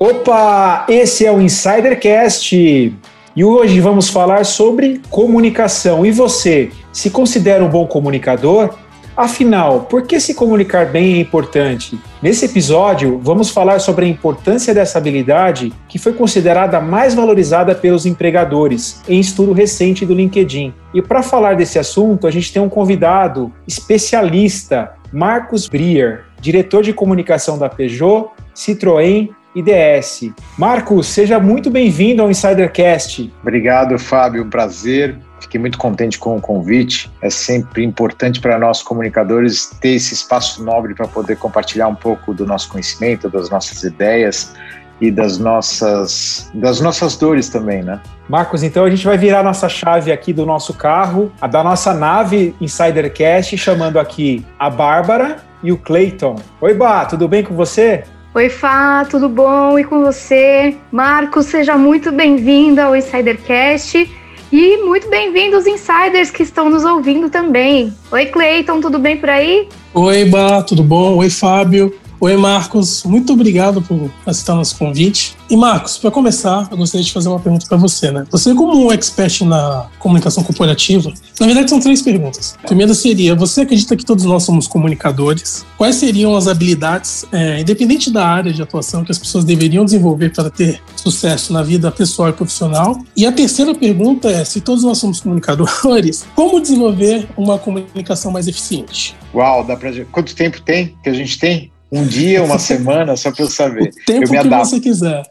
Opa, esse é o Insidercast e hoje vamos falar sobre comunicação. E você, se considera um bom comunicador? Afinal, por que se comunicar bem é importante? Nesse episódio, vamos falar sobre a importância dessa habilidade que foi considerada mais valorizada pelos empregadores em estudo recente do LinkedIn. E para falar desse assunto, a gente tem um convidado especialista, Marcos Brier, diretor de comunicação da Peugeot, Citroën IDS. Marcos, seja muito bem-vindo ao Insidercast. Obrigado, Fábio. Um prazer. Fiquei muito contente com o convite. É sempre importante para nós comunicadores ter esse espaço nobre para poder compartilhar um pouco do nosso conhecimento, das nossas ideias e das nossas das nossas dores também, né? Marcos, então a gente vai virar nossa chave aqui do nosso carro, a da nossa nave Insidercast, chamando aqui a Bárbara e o Clayton. Oi, Bá, tudo bem com você? Oi, Fá, tudo bom? E com você? Marcos, seja muito bem-vindo ao Insidercast e muito bem-vindos insiders que estão nos ouvindo também. Oi, Cleiton, tudo bem por aí? Oi, Bá, tudo bom? Oi, Fábio. Oi, Marcos. Muito obrigado por aceitar nosso convite. E, Marcos, para começar, eu gostaria de fazer uma pergunta para você, né? Você, como um expert na comunicação corporativa, na verdade são três perguntas. A primeira seria: você acredita que todos nós somos comunicadores? Quais seriam as habilidades, é, independente da área de atuação, que as pessoas deveriam desenvolver para ter sucesso na vida pessoal e profissional? E a terceira pergunta é: se todos nós somos comunicadores, como desenvolver uma comunicação mais eficiente? Uau, dá pra... quanto tempo tem que a gente tem? Um dia, uma semana, só para eu saber. O tempo eu me que você quiser.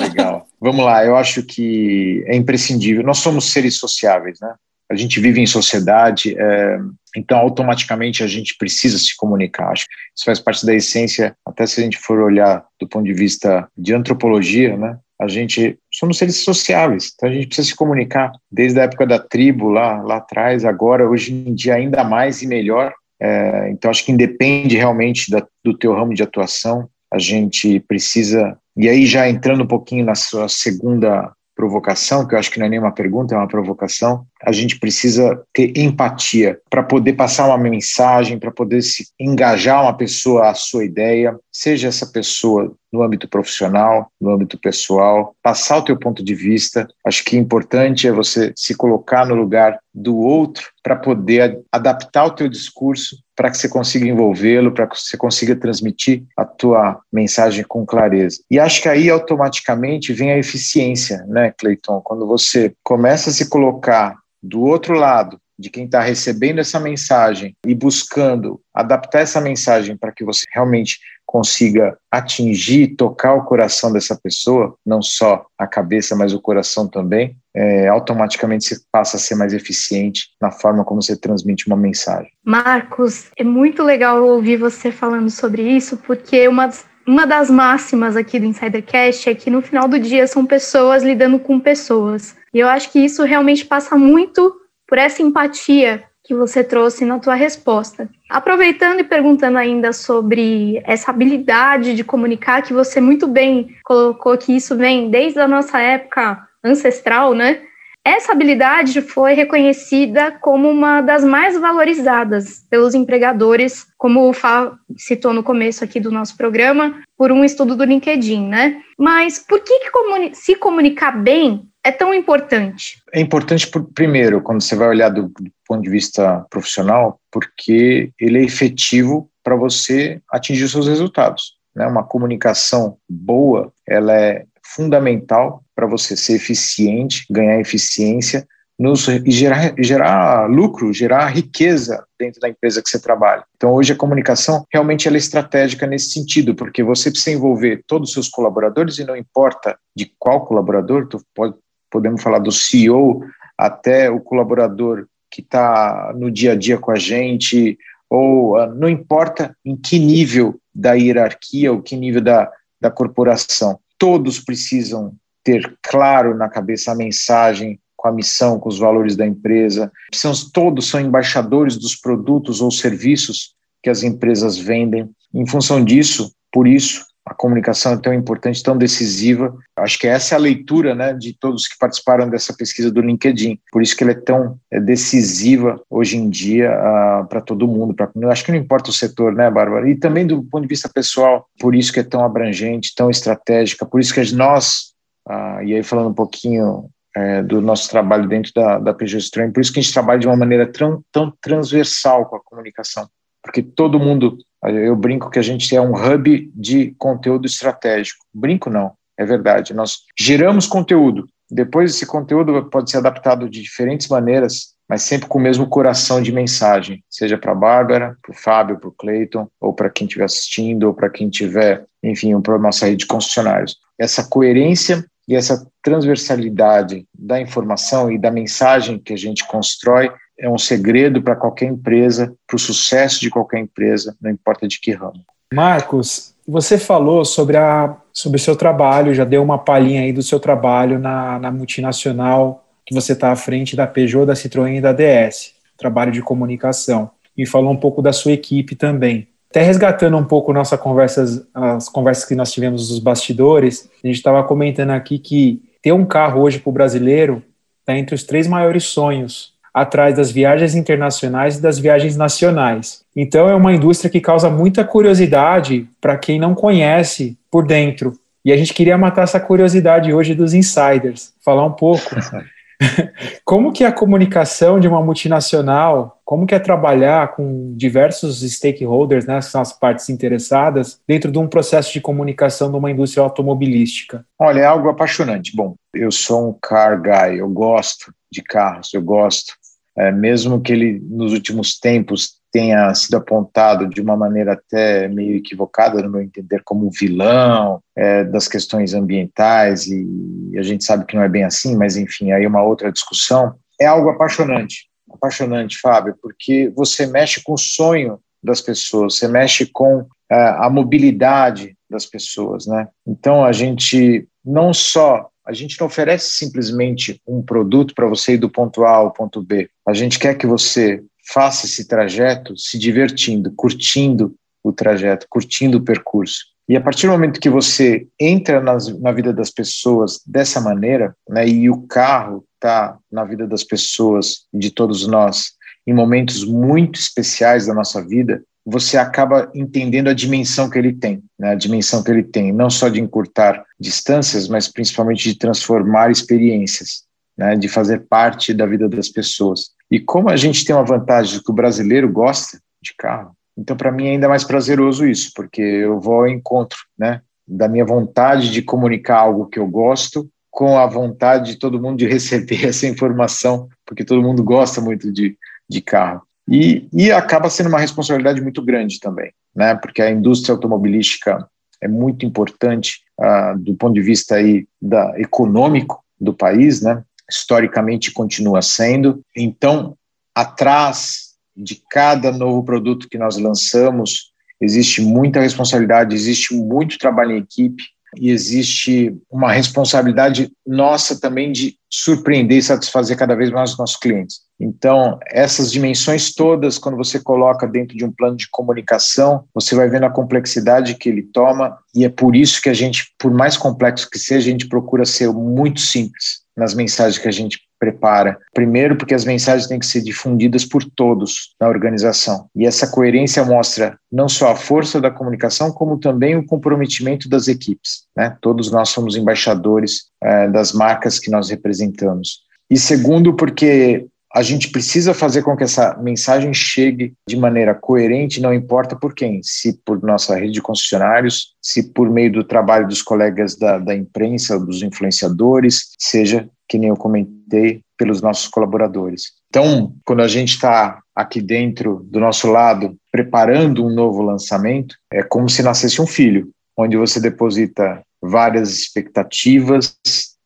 Legal. Vamos lá, eu acho que é imprescindível. Nós somos seres sociáveis, né? A gente vive em sociedade, é, então automaticamente a gente precisa se comunicar. Acho que isso faz parte da essência, até se a gente for olhar do ponto de vista de antropologia, né? A gente somos seres sociáveis, então a gente precisa se comunicar desde a época da tribo lá, lá atrás, agora, hoje em dia ainda mais e melhor, é, então, acho que independe realmente da, do teu ramo de atuação, a gente precisa. E aí, já entrando um pouquinho na sua segunda provocação, que eu acho que não é nenhuma pergunta, é uma provocação, a gente precisa ter empatia para poder passar uma mensagem, para poder se engajar uma pessoa à sua ideia, seja essa pessoa no âmbito profissional, no âmbito pessoal, passar o teu ponto de vista. Acho que importante é você se colocar no lugar do outro para poder adaptar o teu discurso para que você consiga envolvê-lo, para que você consiga transmitir a tua mensagem com clareza. E acho que aí automaticamente vem a eficiência, né, Cleiton? Quando você começa a se colocar do outro lado, de quem está recebendo essa mensagem e buscando adaptar essa mensagem para que você realmente consiga atingir, tocar o coração dessa pessoa, não só a cabeça, mas o coração também, é, automaticamente você passa a ser mais eficiente na forma como você transmite uma mensagem. Marcos, é muito legal ouvir você falando sobre isso, porque uma uma das máximas aqui do Insidercast é que no final do dia são pessoas lidando com pessoas. E eu acho que isso realmente passa muito por essa empatia que você trouxe na tua resposta. Aproveitando e perguntando ainda sobre essa habilidade de comunicar, que você muito bem colocou que isso vem desde a nossa época ancestral, né? Essa habilidade foi reconhecida como uma das mais valorizadas pelos empregadores, como o Fá citou no começo aqui do nosso programa, por um estudo do LinkedIn, né? Mas por que, que comuni se comunicar bem é tão importante? É importante, por, primeiro, quando você vai olhar do, do ponto de vista profissional, porque ele é efetivo para você atingir os seus resultados. Né? Uma comunicação boa, ela é fundamental para você ser eficiente, ganhar eficiência nos, e gerar, gerar lucro, gerar riqueza dentro da empresa que você trabalha. Então, hoje a comunicação realmente ela é estratégica nesse sentido, porque você precisa envolver todos os seus colaboradores e não importa de qual colaborador, tu pode, podemos falar do CEO até o colaborador que está no dia a dia com a gente, ou uh, não importa em que nível da hierarquia ou que nível da, da corporação todos precisam ter claro na cabeça a mensagem com a missão, com os valores da empresa. Precisamos, todos são embaixadores dos produtos ou serviços que as empresas vendem. Em função disso, por isso, a comunicação é tão importante, tão decisiva. Acho que essa é a leitura né, de todos que participaram dessa pesquisa do LinkedIn. Por isso que ela é tão é, decisiva hoje em dia uh, para todo mundo. Pra, acho que não importa o setor, né, Bárbara? E também do ponto de vista pessoal, por isso que é tão abrangente, tão estratégica, por isso que nós, uh, e aí falando um pouquinho é, do nosso trabalho dentro da, da Peugeot por isso que a gente trabalha de uma maneira tão, tão transversal com a comunicação, porque todo mundo, eu brinco que a gente é um hub de conteúdo estratégico, brinco não, é verdade, nós geramos conteúdo, depois esse conteúdo pode ser adaptado de diferentes maneiras, mas sempre com o mesmo coração de mensagem, seja para a Bárbara, para o Fábio, para o Cleiton, ou para quem estiver assistindo, ou para quem tiver, enfim, para a nossa rede de concessionários. Essa coerência e essa transversalidade da informação e da mensagem que a gente constrói é um segredo para qualquer empresa, para o sucesso de qualquer empresa, não importa de que ramo. Marcos, você falou sobre, a, sobre o seu trabalho, já deu uma palhinha aí do seu trabalho na, na multinacional que você está à frente da Peugeot, da Citroën e da DS, trabalho de comunicação. E falou um pouco da sua equipe também. Até resgatando um pouco nossa conversas, as conversas que nós tivemos nos bastidores, a gente estava comentando aqui que ter um carro hoje para o brasileiro está entre os três maiores sonhos, atrás das viagens internacionais e das viagens nacionais. Então é uma indústria que causa muita curiosidade para quem não conhece por dentro. E a gente queria matar essa curiosidade hoje dos insiders, falar um pouco como que é a comunicação de uma multinacional, como que é trabalhar com diversos stakeholders, né, são as partes interessadas, dentro de um processo de comunicação de uma indústria automobilística? Olha, é algo apaixonante. Bom, eu sou um car guy, eu gosto de carros, eu gosto. É, mesmo que ele, nos últimos tempos, tenha sido apontado de uma maneira até meio equivocada, no meu entender, como um vilão é, das questões ambientais, e a gente sabe que não é bem assim, mas enfim, aí uma outra discussão. É algo apaixonante, apaixonante, Fábio, porque você mexe com o sonho das pessoas, você mexe com é, a mobilidade das pessoas, né? Então a gente não só a gente não oferece simplesmente um produto para você ir do ponto A ao ponto B. A gente quer que você faça esse trajeto se divertindo, curtindo o trajeto, curtindo o percurso. E a partir do momento que você entra nas, na vida das pessoas dessa maneira, né, e o carro está na vida das pessoas, de todos nós, em momentos muito especiais da nossa vida, você acaba entendendo a dimensão que ele tem, né, a dimensão que ele tem, não só de encurtar distâncias, mas principalmente de transformar experiências, né, de fazer parte da vida das pessoas. E como a gente tem uma vantagem que o brasileiro gosta de carro, então para mim é ainda mais prazeroso isso, porque eu vou ao encontro, né, da minha vontade de comunicar algo que eu gosto com a vontade de todo mundo de receber essa informação, porque todo mundo gosta muito de, de carro. E, e acaba sendo uma responsabilidade muito grande também, né, porque a indústria automobilística é muito importante uh, do ponto de vista aí da econômico do país, né? historicamente continua sendo. Então, atrás de cada novo produto que nós lançamos, existe muita responsabilidade, existe muito trabalho em equipe e existe uma responsabilidade nossa também de surpreender e satisfazer cada vez mais os nossos clientes. Então, essas dimensões todas, quando você coloca dentro de um plano de comunicação, você vai vendo a complexidade que ele toma, e é por isso que a gente, por mais complexo que seja, a gente procura ser muito simples nas mensagens que a gente prepara. Primeiro, porque as mensagens têm que ser difundidas por todos na organização. E essa coerência mostra não só a força da comunicação, como também o comprometimento das equipes. Né? Todos nós somos embaixadores é, das marcas que nós representamos. E segundo, porque a gente precisa fazer com que essa mensagem chegue de maneira coerente, não importa por quem, se por nossa rede de concessionários, se por meio do trabalho dos colegas da, da imprensa, dos influenciadores, seja, que nem eu comentei, pelos nossos colaboradores. Então, quando a gente está aqui dentro do nosso lado, preparando um novo lançamento, é como se nascesse um filho, onde você deposita várias expectativas,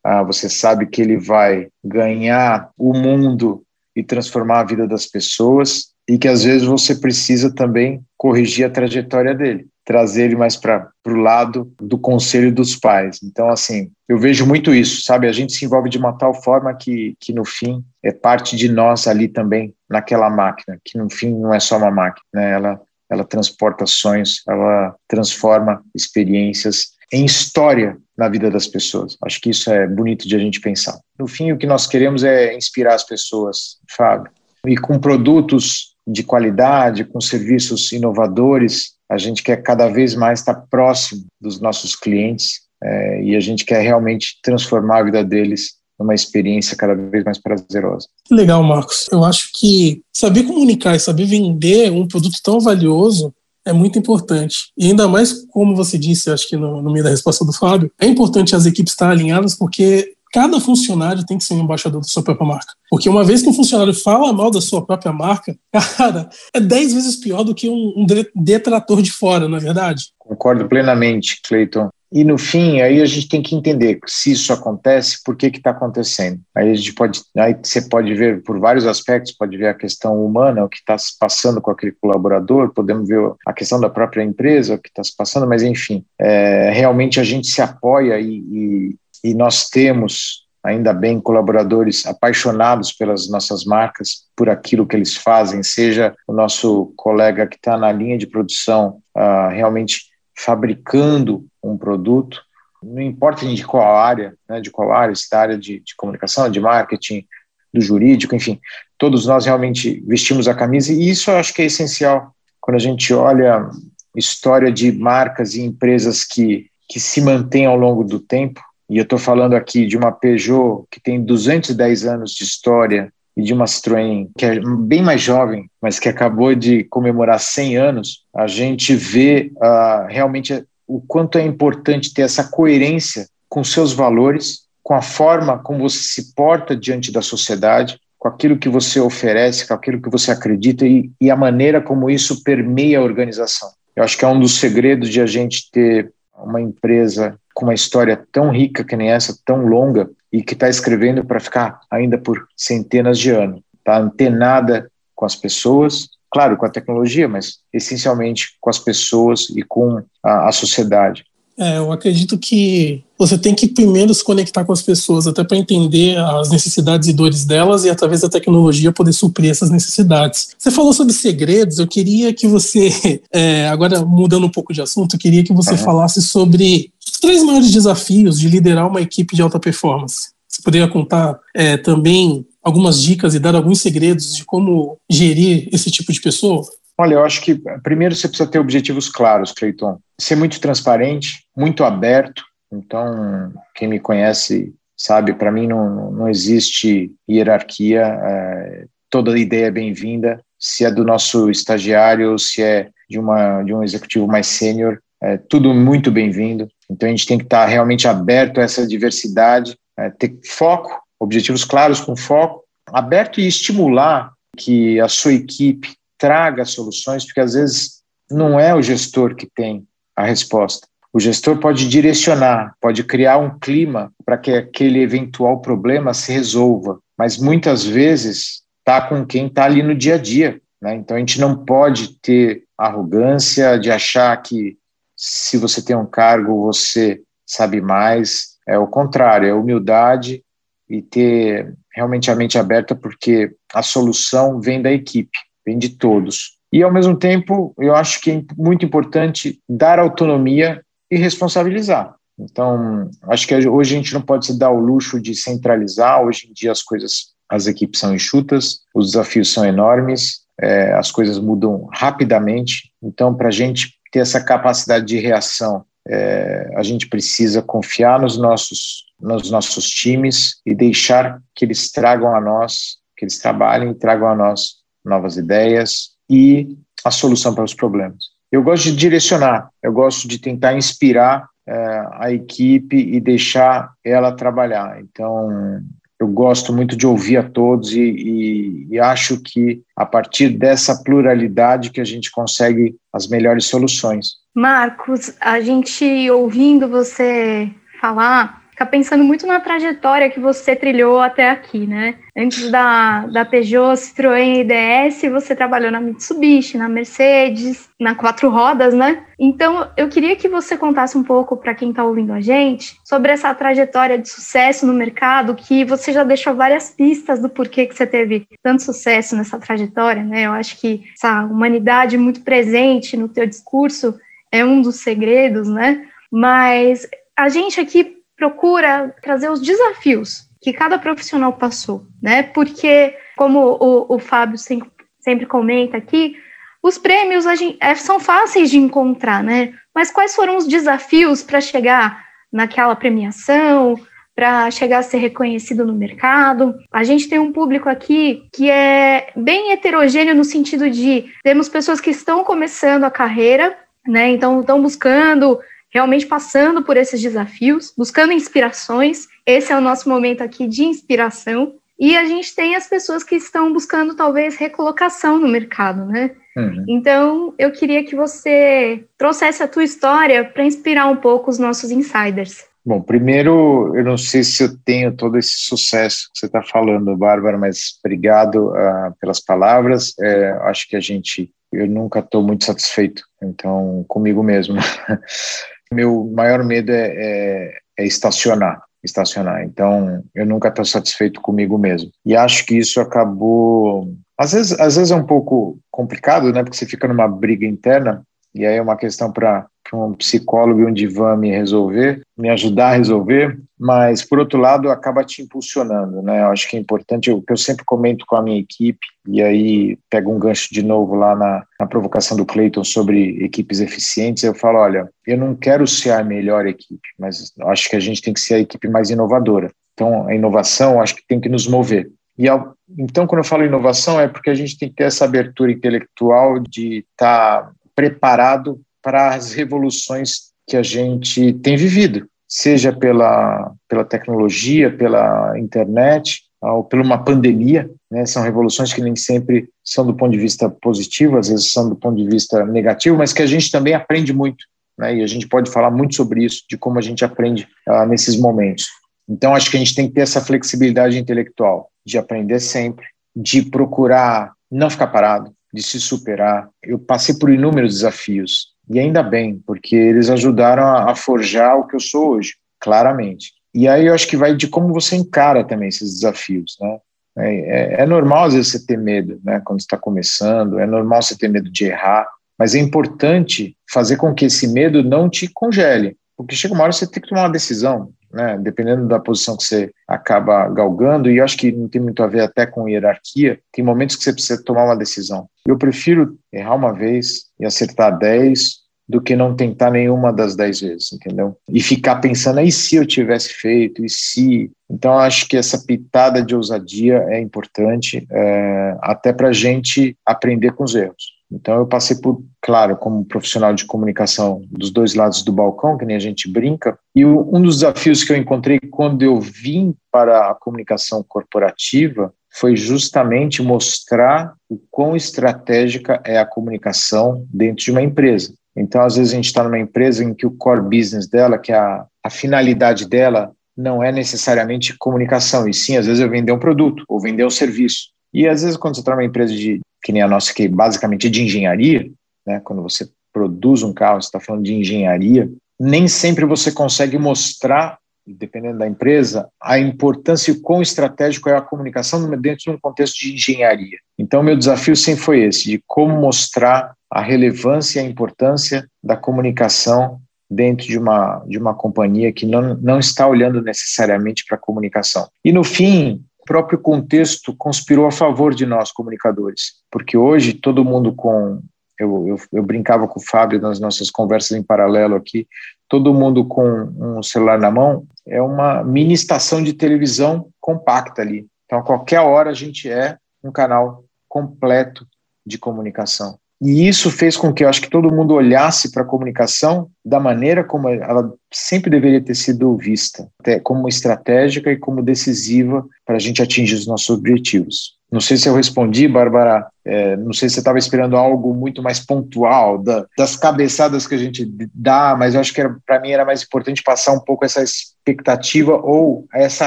ah, você sabe que ele vai ganhar o mundo e transformar a vida das pessoas e que às vezes você precisa também corrigir a trajetória dele, trazer ele mais para o lado do conselho dos pais. Então, assim, eu vejo muito isso, sabe? A gente se envolve de uma tal forma que, que no fim é parte de nós ali também naquela máquina, que no fim não é só uma máquina, né? Ela ela transporta sonhos, ela transforma experiências em história na vida das pessoas. Acho que isso é bonito de a gente pensar. No fim, o que nós queremos é inspirar as pessoas, Fábio. E com produtos de qualidade, com serviços inovadores, a gente quer cada vez mais estar próximo dos nossos clientes é, e a gente quer realmente transformar a vida deles numa experiência cada vez mais prazerosa. Legal, Marcos. Eu acho que saber comunicar e saber vender um produto tão valioso é muito importante. E ainda mais, como você disse, acho que no, no meio da resposta do Fábio, é importante as equipes estar alinhadas porque cada funcionário tem que ser um embaixador da sua própria marca. Porque uma vez que um funcionário fala mal da sua própria marca, cara, é dez vezes pior do que um, um detrator de fora, não é verdade? Concordo plenamente, Cleiton. E no fim, aí a gente tem que entender se isso acontece, por que está acontecendo. Aí a gente pode, aí você pode ver por vários aspectos, pode ver a questão humana, o que está se passando com aquele colaborador, podemos ver a questão da própria empresa, o que está se passando, mas enfim, é, realmente a gente se apoia e, e, e nós temos ainda bem colaboradores apaixonados pelas nossas marcas, por aquilo que eles fazem, seja o nosso colega que está na linha de produção, uh, realmente fabricando um produto, não importa de qual área, né, de qual área, se da área de, de comunicação, de marketing, do jurídico, enfim, todos nós realmente vestimos a camisa e isso eu acho que é essencial. Quando a gente olha história de marcas e empresas que, que se mantêm ao longo do tempo, e eu estou falando aqui de uma Peugeot que tem 210 anos de história e de uma Citroën que é bem mais jovem, mas que acabou de comemorar 100 anos, a gente vê uh, realmente o quanto é importante ter essa coerência com seus valores, com a forma como você se porta diante da sociedade, com aquilo que você oferece, com aquilo que você acredita e, e a maneira como isso permeia a organização. Eu acho que é um dos segredos de a gente ter uma empresa com uma história tão rica que nem essa, tão longa, e que está escrevendo para ficar ainda por centenas de anos. Está antenada com as pessoas, claro, com a tecnologia, mas essencialmente com as pessoas e com a, a sociedade. É, eu acredito que você tem que primeiro se conectar com as pessoas, até para entender as necessidades e dores delas e, através da tecnologia, poder suprir essas necessidades. Você falou sobre segredos, eu queria que você, é, agora mudando um pouco de assunto, eu queria que você uhum. falasse sobre três maiores desafios de liderar uma equipe de alta performance. Você poderia contar é, também algumas dicas e dar alguns segredos de como gerir esse tipo de pessoa? Olha, eu acho que primeiro você precisa ter objetivos claros, Cleiton. Ser muito transparente, muito aberto. Então, quem me conhece sabe, para mim não, não existe hierarquia. É, toda ideia é bem-vinda. Se é do nosso estagiário, se é de, uma, de um executivo mais sênior, é tudo muito bem-vindo. Então, a gente tem que estar realmente aberto a essa diversidade, é, ter foco, objetivos claros com foco, aberto e estimular que a sua equipe traga soluções, porque às vezes não é o gestor que tem a resposta. O gestor pode direcionar, pode criar um clima para que aquele eventual problema se resolva, mas muitas vezes está com quem está ali no dia a dia. Né? Então a gente não pode ter arrogância de achar que se você tem um cargo você sabe mais. É o contrário, é humildade e ter realmente a mente aberta, porque a solução vem da equipe vem de todos. E, ao mesmo tempo, eu acho que é muito importante dar autonomia e responsabilizar. Então, acho que hoje a gente não pode se dar o luxo de centralizar. Hoje em dia as coisas, as equipes são enxutas, os desafios são enormes, é, as coisas mudam rapidamente. Então, para a gente ter essa capacidade de reação, é, a gente precisa confiar nos nossos, nos nossos times e deixar que eles tragam a nós, que eles trabalhem e tragam a nós novas ideias e a solução para os problemas. Eu gosto de direcionar, eu gosto de tentar inspirar é, a equipe e deixar ela trabalhar. Então, eu gosto muito de ouvir a todos e, e, e, acho que a partir dessa pluralidade que a gente consegue as melhores soluções. Marcos, a gente ouvindo você falar, fica pensando muito na trajetória que você trilhou até aqui, né? Antes da, da Peugeot, Citroën e DS, você trabalhou na Mitsubishi, na Mercedes, na quatro rodas, né? Então, eu queria que você contasse um pouco para quem está ouvindo a gente sobre essa trajetória de sucesso no mercado, que você já deixou várias pistas do porquê que você teve tanto sucesso nessa trajetória, né? Eu acho que essa humanidade muito presente no teu discurso é um dos segredos, né? Mas a gente aqui procura trazer os desafios que cada profissional passou, né? Porque, como o, o Fábio sempre, comenta aqui, os prêmios gente, é, são fáceis de encontrar, né? Mas quais foram os desafios para chegar naquela premiação, para chegar a ser reconhecido no mercado? A gente tem um público aqui que é bem heterogêneo no sentido de temos pessoas que estão começando a carreira, né? Então estão buscando realmente passando por esses desafios, buscando inspirações. Esse é o nosso momento aqui de inspiração. E a gente tem as pessoas que estão buscando talvez recolocação no mercado, né? Uhum. Então, eu queria que você trouxesse a tua história para inspirar um pouco os nossos insiders. Bom, primeiro, eu não sei se eu tenho todo esse sucesso que você está falando, Bárbara, mas obrigado uh, pelas palavras. É, acho que a gente, eu nunca estou muito satisfeito, então, comigo mesmo. Meu maior medo é, é, é estacionar, estacionar. Então, eu nunca estou satisfeito comigo mesmo. E acho que isso acabou. Às vezes, às vezes é um pouco complicado, né? Porque você fica numa briga interna e aí é uma questão para um psicólogo e um divã me resolver, me ajudar a resolver, mas por outro lado acaba te impulsionando, né? Eu acho que é importante, o que eu sempre comento com a minha equipe, e aí pego um gancho de novo lá na, na provocação do Clayton sobre equipes eficientes, eu falo, olha, eu não quero ser a melhor equipe, mas acho que a gente tem que ser a equipe mais inovadora. Então, a inovação acho que tem que nos mover. E ao, então, quando eu falo inovação, é porque a gente tem que ter essa abertura intelectual de estar tá preparado para as revoluções que a gente tem vivido, seja pela, pela tecnologia, pela internet, ou por uma pandemia, né? São revoluções que nem sempre são do ponto de vista positivo, às vezes são do ponto de vista negativo, mas que a gente também aprende muito, né? E a gente pode falar muito sobre isso, de como a gente aprende uh, nesses momentos. Então, acho que a gente tem que ter essa flexibilidade intelectual de aprender sempre, de procurar não ficar parado, de se superar. Eu passei por inúmeros desafios, e ainda bem, porque eles ajudaram a, a forjar o que eu sou hoje, claramente. E aí eu acho que vai de como você encara também esses desafios, né? É, é, é normal às vezes você ter medo, né? Quando está começando, é normal você ter medo de errar, mas é importante fazer com que esse medo não te congele, porque chega uma hora você tem que tomar uma decisão né, dependendo da posição que você acaba galgando, e eu acho que não tem muito a ver até com hierarquia, tem momentos que você precisa tomar uma decisão. Eu prefiro errar uma vez e acertar dez do que não tentar nenhuma das dez vezes, entendeu? E ficar pensando, e se eu tivesse feito, e se... Então, acho que essa pitada de ousadia é importante, é, até para a gente aprender com os erros. Então eu passei por, claro, como profissional de comunicação dos dois lados do balcão, que nem a gente brinca, e um dos desafios que eu encontrei quando eu vim para a comunicação corporativa foi justamente mostrar o quão estratégica é a comunicação dentro de uma empresa. Então, às vezes, a gente está numa empresa em que o core business dela, que é a, a finalidade dela, não é necessariamente comunicação, e sim, às vezes, eu vender um produto ou vender um serviço. E às vezes, quando você está numa empresa de, que nem a nossa, que basicamente é de engenharia, né, quando você produz um carro, você está falando de engenharia, nem sempre você consegue mostrar, dependendo da empresa, a importância e o quão estratégico é a comunicação dentro de um contexto de engenharia. Então, meu desafio sempre foi esse, de como mostrar a relevância e a importância da comunicação dentro de uma, de uma companhia que não, não está olhando necessariamente para a comunicação. E, no fim, próprio contexto conspirou a favor de nós, comunicadores, porque hoje todo mundo com. Eu, eu, eu, brincava com o Fábio nas nossas conversas em paralelo aqui, todo mundo com um celular na mão é uma mini estação de televisão compacta ali. Então, a qualquer hora a gente é um canal completo de comunicação. E isso fez com que eu acho que todo mundo olhasse para a comunicação da maneira como ela sempre deveria ter sido vista, até como estratégica e como decisiva para a gente atingir os nossos objetivos. Não sei se eu respondi, Bárbara. É, não sei se você estava esperando algo muito mais pontual da, das cabeçadas que a gente dá, mas eu acho que para mim era mais importante passar um pouco essa expectativa ou essa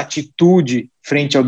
atitude frente ao,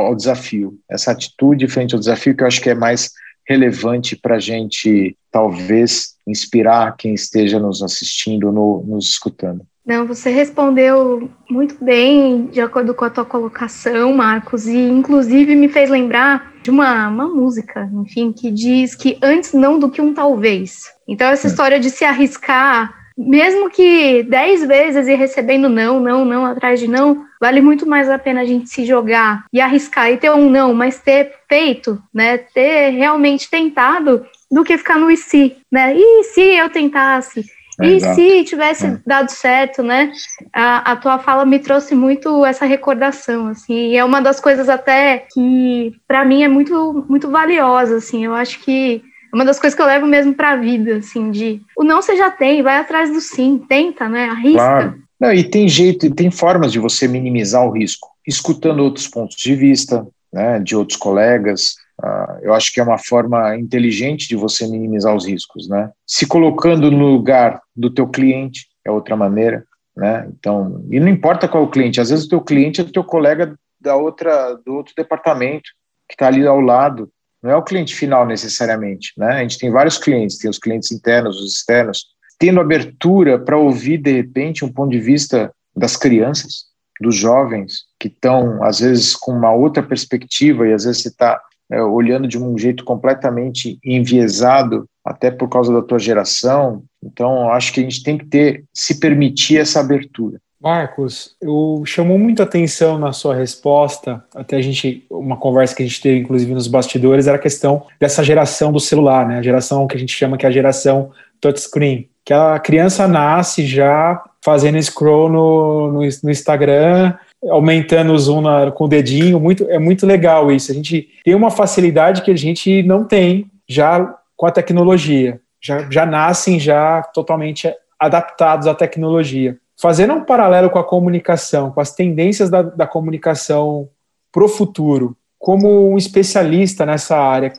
ao desafio. Essa atitude frente ao desafio que eu acho que é mais relevante para a gente, talvez, inspirar quem esteja nos assistindo, no, nos escutando. Não, você respondeu muito bem, de acordo com a tua colocação, Marcos, e inclusive me fez lembrar de uma, uma música, enfim, que diz que antes não do que um talvez. Então, essa é. história de se arriscar, mesmo que dez vezes e recebendo não, não, não atrás de não, vale muito mais a pena a gente se jogar e arriscar e ter um não, mas ter feito, né, ter realmente tentado, do que ficar no e se, né? E se eu tentasse? E Exato. se tivesse é. dado certo, né? A, a, tua fala me trouxe muito essa recordação, assim, e é uma das coisas até que para mim é muito muito valiosa, assim. Eu acho que é uma das coisas que eu levo mesmo para a vida, assim, de o não você já tem, vai atrás do sim, tenta, né? Arrisca. Claro. Não, e tem jeito, tem formas de você minimizar o risco, escutando outros pontos de vista, né, de outros colegas, Uh, eu acho que é uma forma inteligente de você minimizar os riscos, né? Se colocando no lugar do teu cliente é outra maneira, né? Então, e não importa qual é o cliente, às vezes o teu cliente é o teu colega da outra do outro departamento que está ali ao lado, não é o cliente final necessariamente, né? A gente tem vários clientes, tem os clientes internos, os externos, tendo abertura para ouvir de repente um ponto de vista das crianças, dos jovens que estão às vezes com uma outra perspectiva e às vezes você está é, olhando de um jeito completamente enviesado, até por causa da tua geração. Então, acho que a gente tem que ter, se permitir essa abertura. Marcos, eu chamou muita atenção na sua resposta, até a gente, uma conversa que a gente teve, inclusive, nos bastidores, era a questão dessa geração do celular, né? A geração que a gente chama que é a geração touchscreen, que a criança nasce já fazendo scroll no, no, no Instagram, aumentando o zoom na, com o dedinho, muito, é muito legal isso. A gente tem uma facilidade que a gente não tem já com a tecnologia. Já, já nascem já totalmente adaptados à tecnologia. Fazendo um paralelo com a comunicação, com as tendências da, da comunicação para o futuro, como um especialista nessa área, o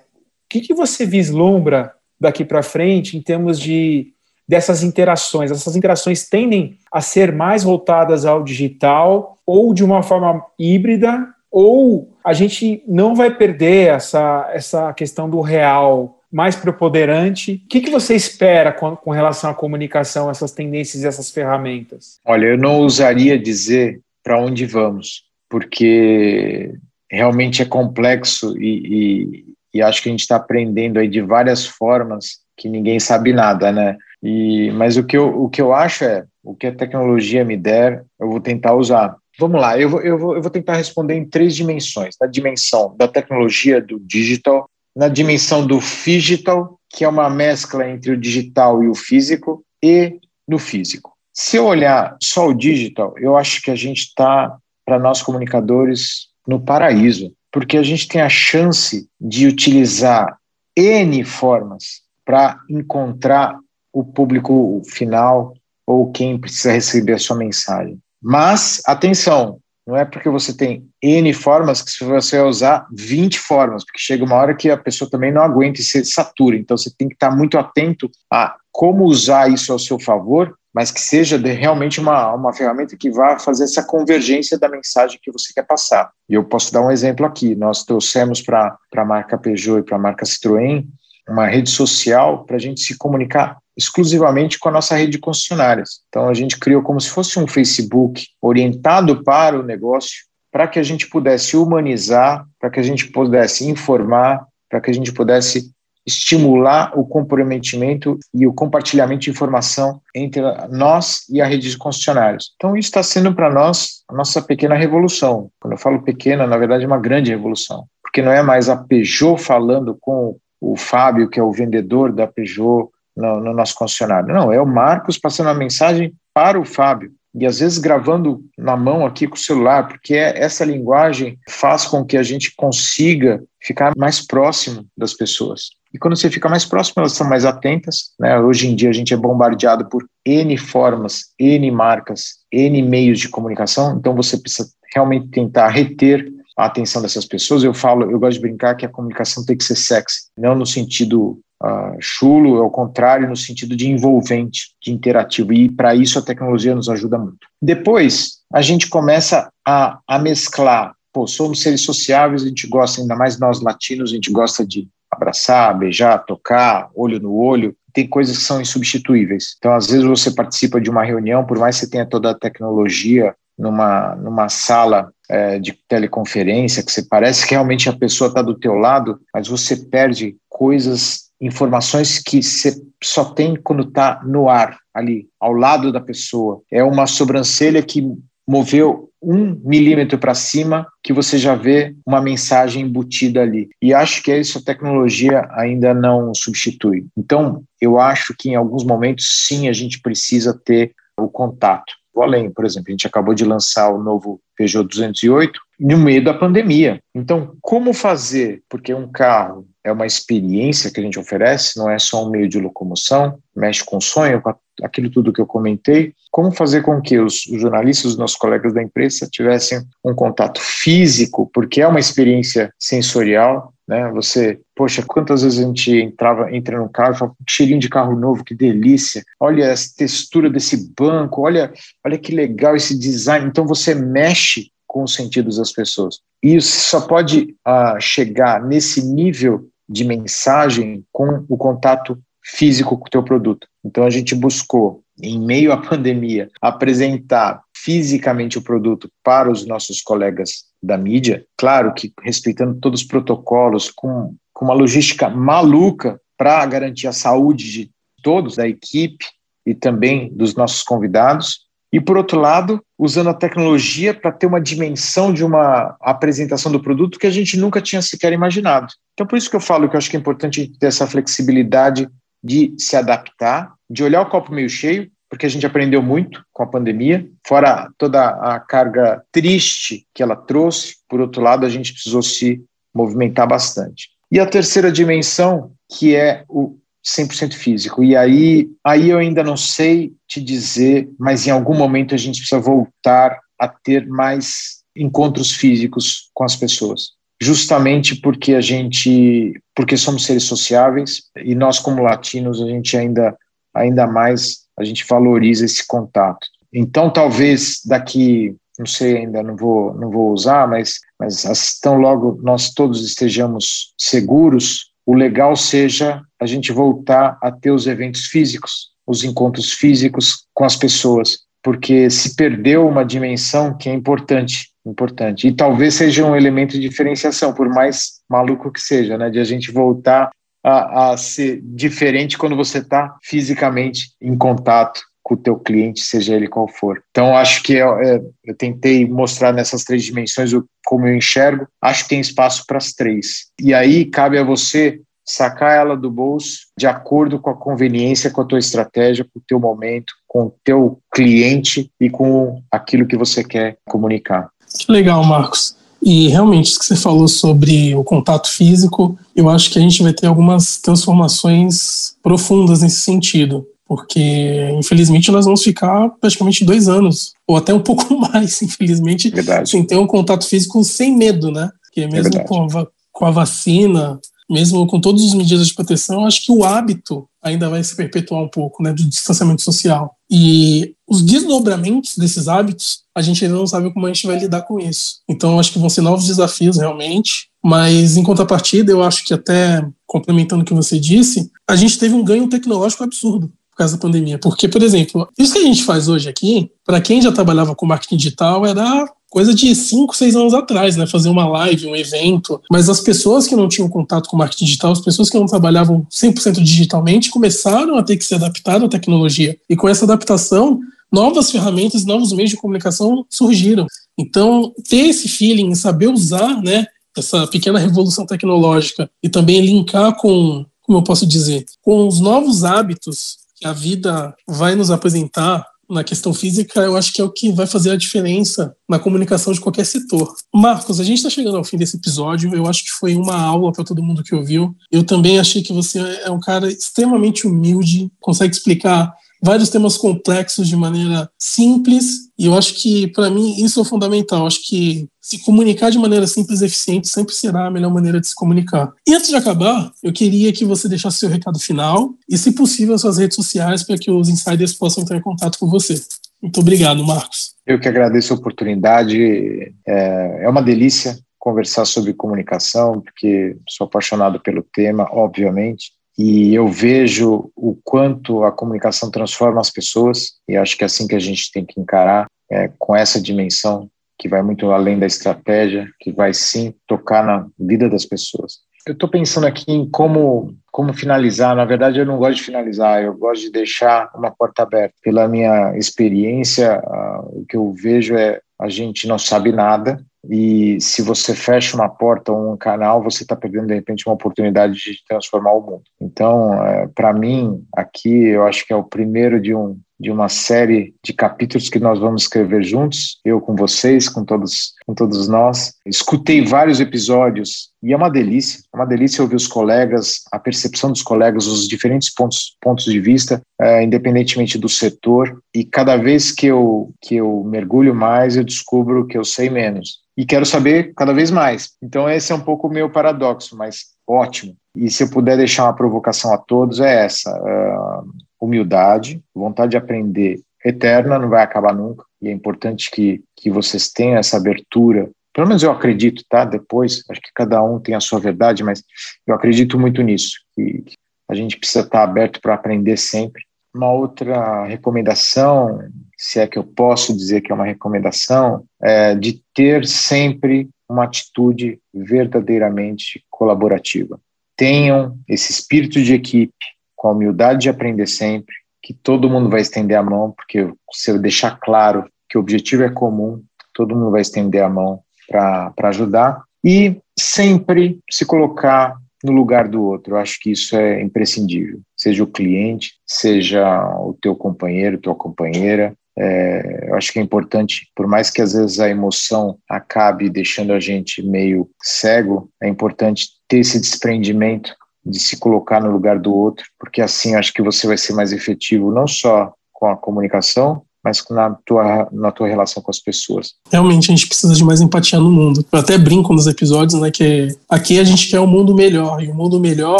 que, que você vislumbra daqui para frente em termos de dessas interações. Essas interações tendem a ser mais voltadas ao digital ou de uma forma híbrida, ou a gente não vai perder essa, essa questão do real mais preponderante. O que, que você espera com, com relação à comunicação, essas tendências e essas ferramentas? Olha, eu não ousaria dizer para onde vamos, porque realmente é complexo e, e, e acho que a gente está aprendendo aí de várias formas que ninguém sabe nada, né? E, mas o que, eu, o que eu acho é, o que a tecnologia me der, eu vou tentar usar. Vamos lá, eu vou, eu vou, eu vou tentar responder em três dimensões. Na dimensão da tecnologia do digital, na dimensão do digital, que é uma mescla entre o digital e o físico, e no físico. Se eu olhar só o digital, eu acho que a gente está, para nós comunicadores, no paraíso, porque a gente tem a chance de utilizar N formas para encontrar o público final ou quem precisa receber a sua mensagem. Mas, atenção, não é porque você tem N formas que você vai usar 20 formas, porque chega uma hora que a pessoa também não aguenta e se satura. Então, você tem que estar muito atento a como usar isso ao seu favor, mas que seja realmente uma, uma ferramenta que vá fazer essa convergência da mensagem que você quer passar. E eu posso dar um exemplo aqui. Nós trouxemos para a marca Peugeot e para a marca Citroën uma rede social para a gente se comunicar exclusivamente com a nossa rede de concessionárias. Então a gente criou como se fosse um Facebook orientado para o negócio, para que a gente pudesse humanizar, para que a gente pudesse informar, para que a gente pudesse estimular o comprometimento e o compartilhamento de informação entre nós e a rede de concessionários. Então, isso está sendo para nós a nossa pequena revolução. Quando eu falo pequena, na verdade, é uma grande revolução, porque não é mais a Peugeot falando com o Fábio, que é o vendedor da Peugeot no, no nosso concessionário. Não, é o Marcos passando a mensagem para o Fábio e às vezes gravando na mão aqui com o celular, porque é, essa linguagem faz com que a gente consiga ficar mais próximo das pessoas. E quando você fica mais próximo, elas são mais atentas. Né? Hoje em dia a gente é bombardeado por N formas, N marcas, N meios de comunicação, então você precisa realmente tentar reter a atenção dessas pessoas. Eu falo, eu gosto de brincar que a comunicação tem que ser sexy, não no sentido uh, chulo, ao contrário, no sentido de envolvente, de interativo. E para isso a tecnologia nos ajuda muito. Depois, a gente começa a, a mesclar. Pô, somos seres sociáveis, a gente gosta, ainda mais nós latinos, a gente gosta de abraçar, beijar, tocar, olho no olho. Tem coisas que são insubstituíveis. Então, às vezes, você participa de uma reunião, por mais que você tenha toda a tecnologia numa, numa sala é, de teleconferência, que você parece que realmente a pessoa está do teu lado, mas você perde coisas, informações que você só tem quando está no ar, ali, ao lado da pessoa. É uma sobrancelha que moveu um milímetro para cima que você já vê uma mensagem embutida ali. E acho que isso a tecnologia ainda não substitui. Então, eu acho que em alguns momentos, sim, a gente precisa ter o contato. Vou além, por exemplo, a gente acabou de lançar o novo Peugeot 208 no meio da pandemia. Então, como fazer? Porque um carro é uma experiência que a gente oferece, não é só um meio de locomoção, mexe com sonho, com aquilo tudo que eu comentei. Como fazer com que os jornalistas, os nossos colegas da imprensa, tivessem um contato físico, porque é uma experiência sensorial, né? Você, poxa, quantas vezes a gente entrava, entra no carro e fala, cheirinho de carro novo, que delícia. Olha a textura desse banco, olha, olha que legal esse design. Então você mexe com os sentidos das pessoas. E isso só pode uh, chegar nesse nível de mensagem com o contato físico com o teu produto. Então a gente buscou, em meio à pandemia, apresentar fisicamente o produto para os nossos colegas da mídia, claro que respeitando todos os protocolos, com, com uma logística maluca para garantir a saúde de todos, da equipe e também dos nossos convidados, e, por outro lado, usando a tecnologia para ter uma dimensão de uma apresentação do produto que a gente nunca tinha sequer imaginado. Então, por isso que eu falo que eu acho que é importante ter essa flexibilidade de se adaptar, de olhar o copo meio cheio, porque a gente aprendeu muito com a pandemia, fora toda a carga triste que ela trouxe, por outro lado, a gente precisou se movimentar bastante. E a terceira dimensão, que é o 100% físico. E aí, aí eu ainda não sei te dizer, mas em algum momento a gente precisa voltar a ter mais encontros físicos com as pessoas. Justamente porque a gente, porque somos seres sociáveis e nós como latinos a gente ainda ainda mais a gente valoriza esse contato. Então talvez daqui não sei ainda não vou não vou usar, mas mas tão logo nós todos estejamos seguros o legal seja a gente voltar a ter os eventos físicos, os encontros físicos com as pessoas, porque se perdeu uma dimensão que é importante, importante. E talvez seja um elemento de diferenciação, por mais maluco que seja, né, de a gente voltar a, a ser diferente quando você está fisicamente em contato com o teu cliente, seja ele qual for. Então, acho que eu, é, eu tentei mostrar nessas três dimensões como eu enxergo. Acho que tem espaço para as três. E aí cabe a você sacar ela do bolso de acordo com a conveniência, com a tua estratégia, com o teu momento, com o teu cliente e com aquilo que você quer comunicar. Que legal, Marcos. E realmente, isso que você falou sobre o contato físico, eu acho que a gente vai ter algumas transformações profundas nesse sentido porque infelizmente nós vamos ficar praticamente dois anos, ou até um pouco mais, infelizmente, verdade. sem ter um contato físico sem medo, né? Porque mesmo é com, a, com a vacina, mesmo com todas as medidas de proteção, acho que o hábito ainda vai se perpetuar um pouco, né, do distanciamento social. E os desdobramentos desses hábitos, a gente ainda não sabe como a gente vai lidar com isso. Então, acho que vão ser novos desafios realmente, mas em contrapartida, eu acho que até complementando o que você disse, a gente teve um ganho tecnológico absurdo por causa da pandemia. Porque, por exemplo, isso que a gente faz hoje aqui, para quem já trabalhava com marketing digital, era coisa de 5, 6 anos atrás, né? Fazer uma live, um evento. Mas as pessoas que não tinham contato com marketing digital, as pessoas que não trabalhavam 100% digitalmente, começaram a ter que se adaptar à tecnologia. E com essa adaptação, novas ferramentas, novos meios de comunicação surgiram. Então, ter esse feeling, saber usar, né? Essa pequena revolução tecnológica e também linkar com, como eu posso dizer, com os novos hábitos que a vida vai nos apresentar na questão física, eu acho que é o que vai fazer a diferença na comunicação de qualquer setor. Marcos, a gente está chegando ao fim desse episódio. Eu acho que foi uma aula para todo mundo que ouviu. Eu também achei que você é um cara extremamente humilde, consegue explicar vários temas complexos de maneira simples. E eu acho que, para mim, isso é fundamental. Eu acho que se comunicar de maneira simples e eficiente sempre será a melhor maneira de se comunicar. E antes de acabar, eu queria que você deixasse seu recado final e, se possível, suas redes sociais para que os insiders possam entrar em contato com você. Muito obrigado, Marcos. Eu que agradeço a oportunidade. É, é uma delícia conversar sobre comunicação, porque sou apaixonado pelo tema, obviamente, e eu vejo o quanto a comunicação transforma as pessoas, e acho que é assim que a gente tem que encarar, é, com essa dimensão que vai muito além da estratégia, que vai sim tocar na vida das pessoas. Eu estou pensando aqui em como, como finalizar. Na verdade, eu não gosto de finalizar, eu gosto de deixar uma porta aberta. Pela minha experiência, uh, o que eu vejo é a gente não sabe nada, e se você fecha uma porta ou um canal, você está perdendo de repente uma oportunidade de transformar o mundo. Então, é, para mim, aqui eu acho que é o primeiro de um de uma série de capítulos que nós vamos escrever juntos, eu com vocês, com todos, com todos nós. Escutei vários episódios e é uma delícia, é uma delícia ouvir os colegas, a percepção dos colegas, os diferentes pontos, pontos de vista, é, independentemente do setor. E cada vez que eu, que eu mergulho mais, eu descubro que eu sei menos e quero saber cada vez mais. Então, esse é um pouco o meu paradoxo, mas ótimo. E se eu puder deixar uma provocação a todos, é essa: uh, humildade, vontade de aprender eterna, não vai acabar nunca. E é importante que, que vocês tenham essa abertura. Pelo menos eu acredito, tá? Depois, acho que cada um tem a sua verdade, mas eu acredito muito nisso, que, que a gente precisa estar aberto para aprender sempre. Uma outra recomendação se é que eu posso dizer que é uma recomendação, é de ter sempre uma atitude verdadeiramente colaborativa. Tenham esse espírito de equipe, com a humildade de aprender sempre, que todo mundo vai estender a mão, porque se eu deixar claro que o objetivo é comum, todo mundo vai estender a mão para ajudar, e sempre se colocar no lugar do outro. Eu acho que isso é imprescindível. Seja o cliente, seja o teu companheiro, tua companheira, é, eu acho que é importante, por mais que às vezes a emoção acabe deixando a gente meio cego, é importante ter esse desprendimento de se colocar no lugar do outro, porque assim acho que você vai ser mais efetivo não só com a comunicação, mas na tua, na tua relação com as pessoas. Realmente, a gente precisa de mais empatia no mundo. Eu até brinco nos episódios, né, que aqui a gente quer um mundo melhor, e o um mundo melhor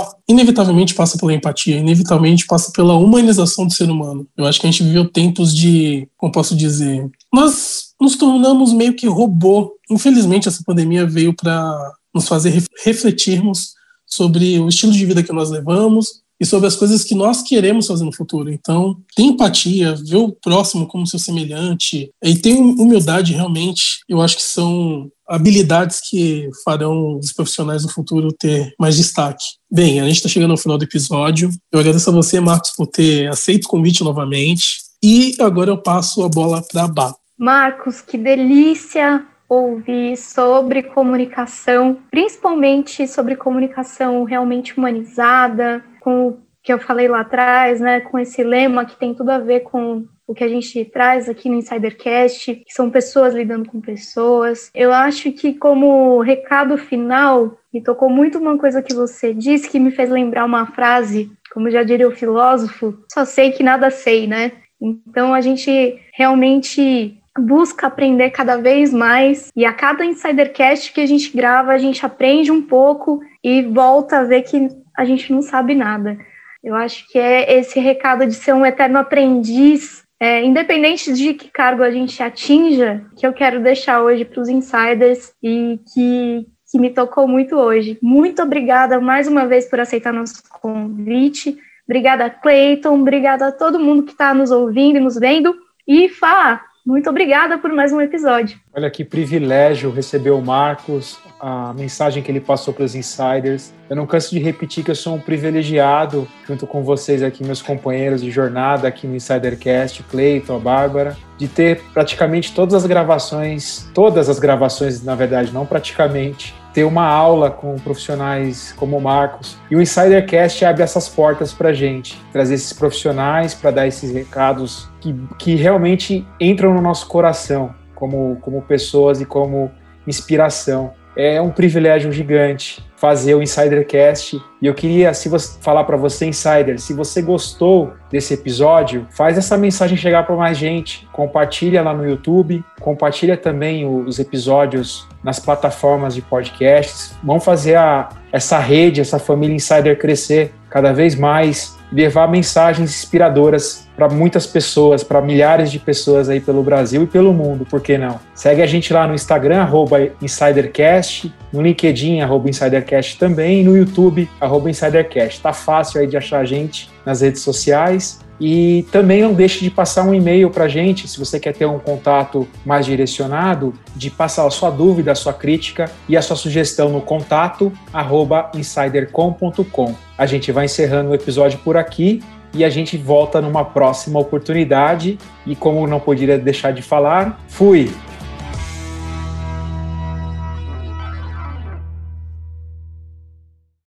inevitavelmente passa pela empatia, inevitavelmente passa pela humanização do ser humano. Eu acho que a gente viveu tempos de, como posso dizer, nós nos tornamos meio que robô. Infelizmente, essa pandemia veio para nos fazer refletirmos sobre o estilo de vida que nós levamos, e sobre as coisas que nós queremos fazer no futuro. Então, tem empatia, ver o próximo como seu semelhante e ter humildade realmente, eu acho que são habilidades que farão os profissionais do futuro ter mais destaque. Bem, a gente está chegando ao final do episódio. Eu agradeço a você, Marcos, por ter aceito o convite novamente. E agora eu passo a bola para a Bá. Marcos, que delícia ouvir sobre comunicação, principalmente sobre comunicação realmente humanizada, com o que eu falei lá atrás, né, com esse lema que tem tudo a ver com o que a gente traz aqui no Insidercast, que são pessoas lidando com pessoas. Eu acho que como recado final, me tocou muito uma coisa que você disse que me fez lembrar uma frase, como já diria o filósofo, só sei que nada sei, né? Então a gente realmente busca aprender cada vez mais e a cada Insidercast que a gente grava, a gente aprende um pouco e volta a ver que a gente não sabe nada. Eu acho que é esse recado de ser um eterno aprendiz, é, independente de que cargo a gente atinja, que eu quero deixar hoje para os insiders e que, que me tocou muito hoje. Muito obrigada mais uma vez por aceitar nosso convite. Obrigada, Cleiton. Obrigada a todo mundo que está nos ouvindo e nos vendo. E Fá, muito obrigada por mais um episódio. Olha que privilégio receber o Marcos, a mensagem que ele passou para os insiders. Eu não canso de repetir que eu sou um privilegiado, junto com vocês aqui, meus companheiros de jornada aqui no Insidercast, Cleiton, a Bárbara, de ter praticamente todas as gravações, todas as gravações, na verdade, não praticamente, ter uma aula com profissionais como o Marcos. E o Insidercast abre essas portas para gente, trazer esses profissionais para dar esses recados que, que realmente entram no nosso coração, como, como pessoas e como inspiração. É um privilégio gigante fazer o Insidercast. E eu queria se você, falar para você, Insider, se você gostou desse episódio, faz essa mensagem chegar para mais gente. Compartilha lá no YouTube, compartilha também os episódios nas plataformas de podcasts. Vamos fazer a, essa rede, essa família Insider crescer cada vez mais levar mensagens inspiradoras para muitas pessoas, para milhares de pessoas aí pelo Brasil e pelo mundo, por que não? Segue a gente lá no Instagram, arroba InsiderCast, no LinkedIn, arroba InsiderCast também, e no YouTube, arroba InsiderCast. Tá fácil aí de achar a gente nas redes sociais. E também não deixe de passar um e-mail para a gente, se você quer ter um contato mais direcionado, de passar a sua dúvida, a sua crítica e a sua sugestão no contato arroba insidercom.com. A gente vai encerrando o episódio por aqui e a gente volta numa próxima oportunidade. E como não poderia deixar de falar, fui!